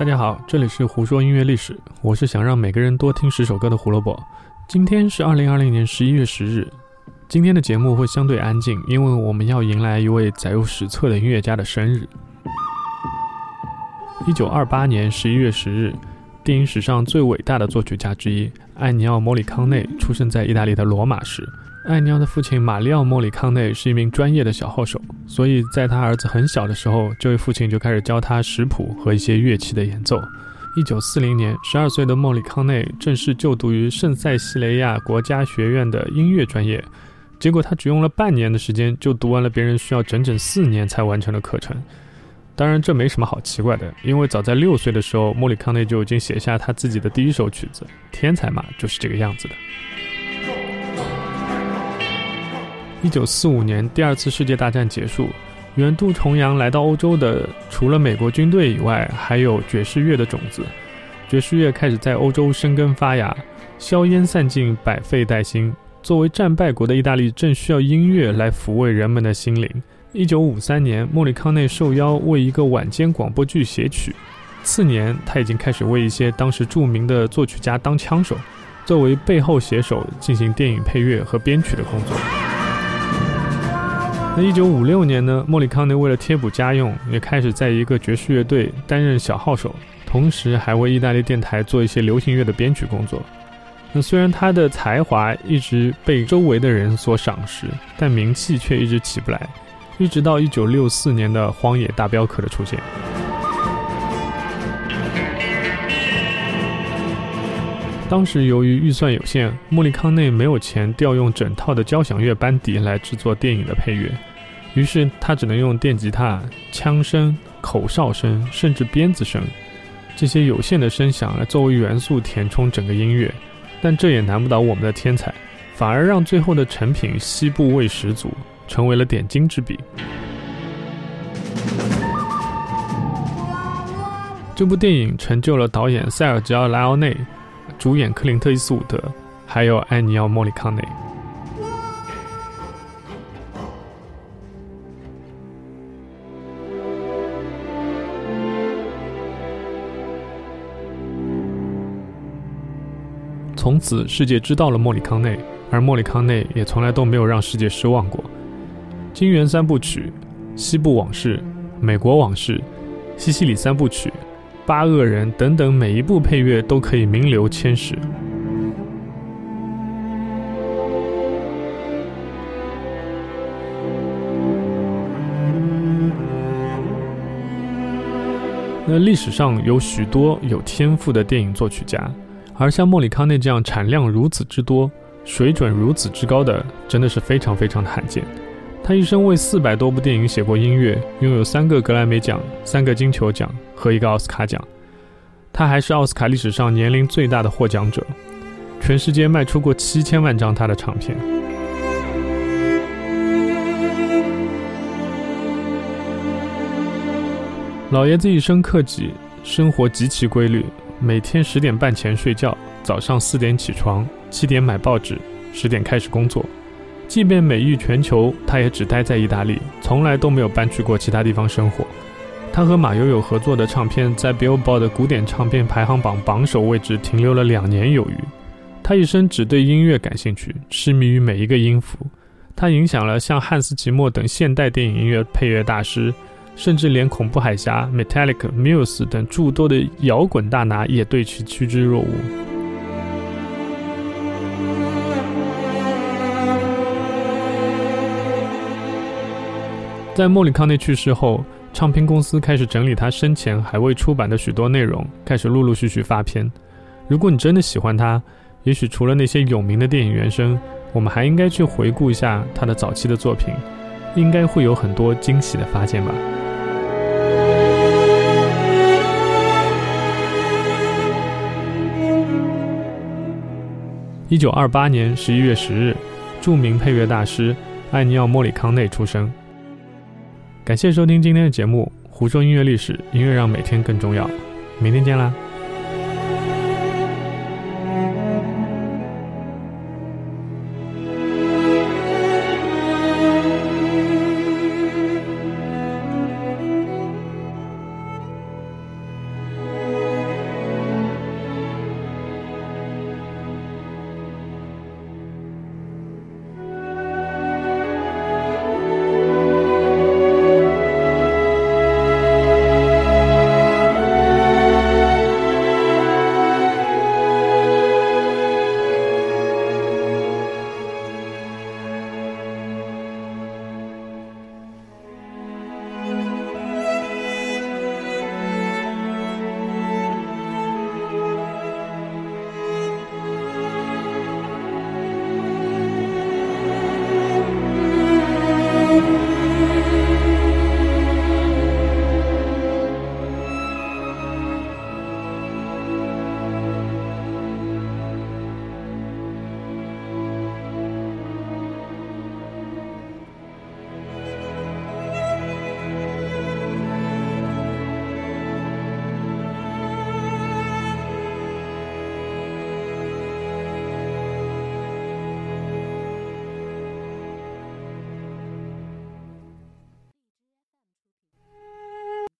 大家好，这里是胡说音乐历史，我是想让每个人多听十首歌的胡萝卜。今天是二零二零年十一月十日，今天的节目会相对安静，因为我们要迎来一位载入史册的音乐家的生日。一九二八年十一月十日，电影史上最伟大的作曲家之一艾尼奥·莫里康内出生在意大利的罗马市。艾尼奥的父亲马里奥·莫里康内是一名专业的小号手，所以在他儿子很小的时候，这位父亲就开始教他识谱和一些乐器的演奏。一九四零年，十二岁的莫里康内正式就读于圣塞西雷亚国家学院的音乐专业，结果他只用了半年的时间就读完了别人需要整整四年才完成的课程。当然，这没什么好奇怪的，因为早在六岁的时候，莫里康内就已经写下他自己的第一首曲子。天才嘛，就是这个样子的。一九四五年，第二次世界大战结束，远渡重洋来到欧洲的，除了美国军队以外，还有爵士乐的种子。爵士乐开始在欧洲生根发芽，硝烟散尽，百废待兴。作为战败国的意大利，正需要音乐来抚慰人们的心灵。一九五三年，莫里康内受邀为一个晚间广播剧写曲，次年他已经开始为一些当时著名的作曲家当枪手，作为背后写手进行电影配乐和编曲的工作。那一九五六年呢，莫里康内为了贴补家用，也开始在一个爵士乐队担任小号手，同时还为意大利电台做一些流行乐的编曲工作。那虽然他的才华一直被周围的人所赏识，但名气却一直起不来，一直到一九六四年的《荒野大镖客》的出现。当时由于预算有限，莫里康内没有钱调用整套的交响乐班底来制作电影的配乐，于是他只能用电吉他、枪声、口哨声，甚至鞭子声这些有限的声响来作为元素填充整个音乐。但这也难不倒我们的天才，反而让最后的成品西部味十足，成为了点睛之笔。这部电影成就了导演塞尔吉奥·莱奥内。主演克林特·伊斯伍德，还有艾尼奥·莫里康内。从此，世界知道了莫里康内，而莫里康内也从来都没有让世界失望过。金元三部曲、西部往事、美国往事、西西里三部曲。八恶人等等，每一部配乐都可以名留千史。那历史上有许多有天赋的电影作曲家，而像莫里康内这样产量如此之多、水准如此之高的，真的是非常非常的罕见。他一生为四百多部电影写过音乐，拥有三个格莱美奖、三个金球奖和一个奥斯卡奖。他还是奥斯卡历史上年龄最大的获奖者，全世界卖出过七千万张他的唱片。老爷子一生克己，生活极其规律，每天十点半前睡觉，早上四点起床，七点买报纸，十点开始工作。即便美誉全球，他也只待在意大利，从来都没有搬去过其他地方生活。他和马友友合作的唱片在 Billboard 古典唱片排行榜榜首位置停留了两年有余。他一生只对音乐感兴趣，痴迷于每一个音符。他影响了像汉斯季默等现代电影音乐配乐大师，甚至连恐怖海峡、Metallica、Muse 等诸多的摇滚大拿也对其趋之若鹜。在莫里康内去世后，唱片公司开始整理他生前还未出版的许多内容，开始陆陆续续发片。如果你真的喜欢他，也许除了那些有名的电影原声，我们还应该去回顾一下他的早期的作品，应该会有很多惊喜的发现吧。一九二八年十一月十日，著名配乐大师艾尼奥·莫里康内出生。感谢收听今天的节目《胡说音乐历史》，音乐让每天更重要。明天见啦！